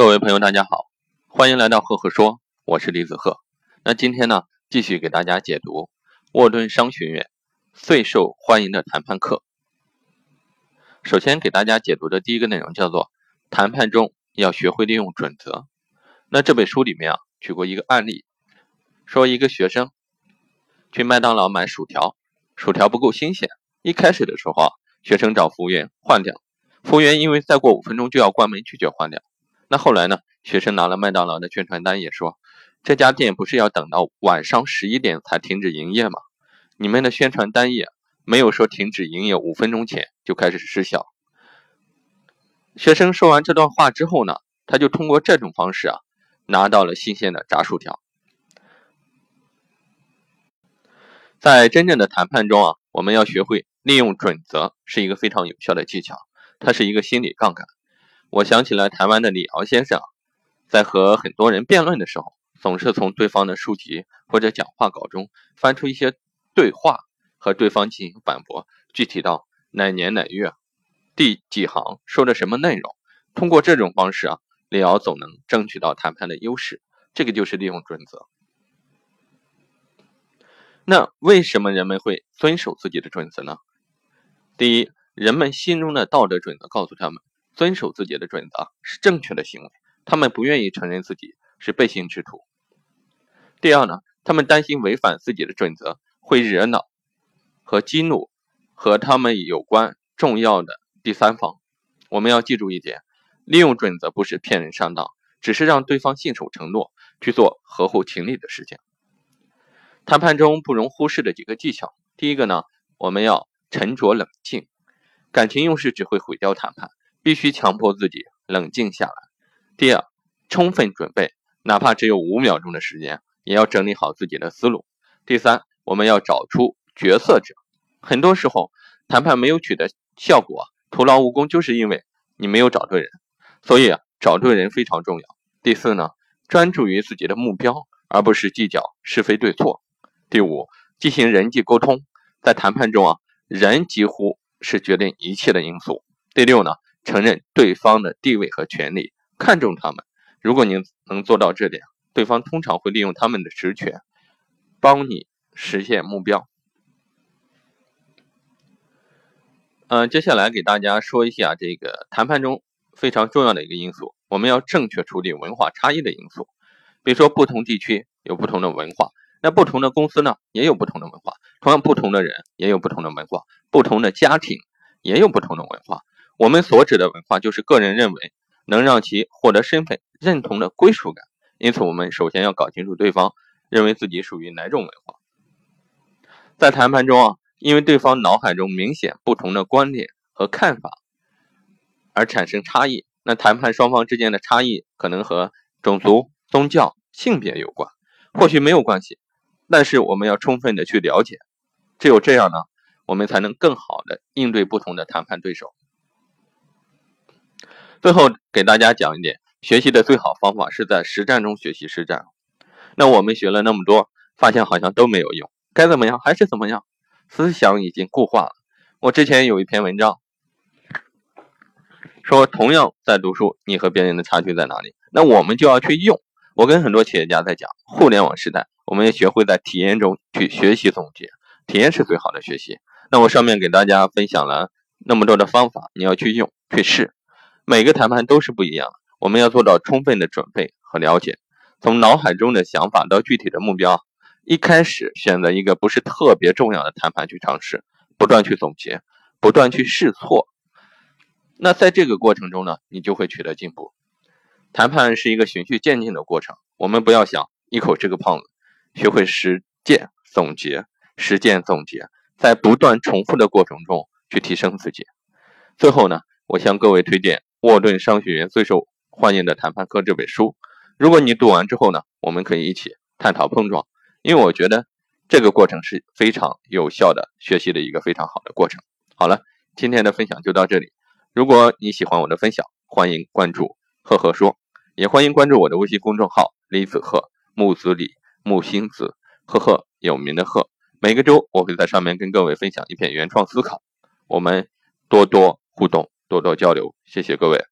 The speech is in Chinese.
各位朋友，大家好，欢迎来到赫赫说，我是李子赫。那今天呢，继续给大家解读沃顿商学院最受欢迎的谈判课。首先给大家解读的第一个内容叫做谈判中要学会利用准则。那这本书里面啊，举过一个案例，说一个学生去麦当劳买薯条，薯条不够新鲜，一开始的时候啊，学生找服务员换掉，服务员因为再过五分钟就要关门，拒绝换掉。那后来呢？学生拿了麦当劳的宣传单，也说这家店不是要等到晚上十一点才停止营业吗？你们的宣传单页没有说停止营业五分钟前就开始失效。学生说完这段话之后呢，他就通过这种方式啊，拿到了新鲜的炸薯条。在真正的谈判中啊，我们要学会利用准则，是一个非常有效的技巧，它是一个心理杠杆。我想起来，台湾的李敖先生在和很多人辩论的时候，总是从对方的书籍或者讲话稿中翻出一些对话，和对方进行反驳。具体到哪年哪月、第几行说的什么内容，通过这种方式啊，李敖总能争取到谈判的优势。这个就是利用准则。那为什么人们会遵守自己的准则呢？第一，人们心中的道德准则告诉他们。遵守自己的准则是正确的行为，他们不愿意承认自己是背信之徒。第二呢，他们担心违反自己的准则会惹恼和激怒和他们有关重要的第三方。我们要记住一点：利用准则不是骗人上当，只是让对方信守承诺，去做合乎情理的事情。谈判中不容忽视的几个技巧，第一个呢，我们要沉着冷静，感情用事只会毁掉谈判。必须强迫自己冷静下来。第二，充分准备，哪怕只有五秒钟的时间，也要整理好自己的思路。第三，我们要找出决策者。很多时候，谈判没有取得效果，徒劳无功，就是因为你没有找对人。所以，找对人非常重要。第四呢，专注于自己的目标，而不是计较是非对错。第五，进行人际沟通。在谈判中啊，人几乎是决定一切的因素。第六呢？承认对方的地位和权利，看重他们。如果您能做到这点，对方通常会利用他们的职权，帮你实现目标。嗯，接下来给大家说一下这个谈判中非常重要的一个因素，我们要正确处理文化差异的因素。比如说，不同地区有不同的文化，那不同的公司呢也有不同的文化，同样不同的人也有不同的文化，不同的家庭也有不同的文化。我们所指的文化，就是个人认为能让其获得身份认同的归属感。因此，我们首先要搞清楚对方认为自己属于哪种文化。在谈判中啊，因为对方脑海中明显不同的观点和看法而产生差异。那谈判双方之间的差异可能和种族、宗教、性别有关，或许没有关系，但是我们要充分的去了解。只有这样呢，我们才能更好的应对不同的谈判对手。最后给大家讲一点，学习的最好方法是在实战中学习实战。那我们学了那么多，发现好像都没有用，该怎么样还是怎么样，思想已经固化了。我之前有一篇文章说，同样在读书，你和别人的差距在哪里？那我们就要去用。我跟很多企业家在讲，互联网时代，我们要学会在体验中去学习总结，体验是最好的学习。那我上面给大家分享了那么多的方法，你要去用去试。每个谈判都是不一样的，我们要做到充分的准备和了解，从脑海中的想法到具体的目标，一开始选择一个不是特别重要的谈判去尝试，不断去总结，不断去试错。那在这个过程中呢，你就会取得进步。谈判是一个循序渐进的过程，我们不要想一口吃个胖子，学会实践总结，实践总结，在不断重复的过程中去提升自己。最后呢，我向各位推荐。沃顿商学院最受欢迎的谈判课这本书，如果你读完之后呢，我们可以一起探讨碰撞，因为我觉得这个过程是非常有效的学习的一个非常好的过程。好了，今天的分享就到这里。如果你喜欢我的分享，欢迎关注赫赫说，也欢迎关注我的微信公众号李子赫木子李木星子赫赫有名的赫。每个周我会在上面跟各位分享一篇原创思考，我们多多互动。多多交流，谢谢各位。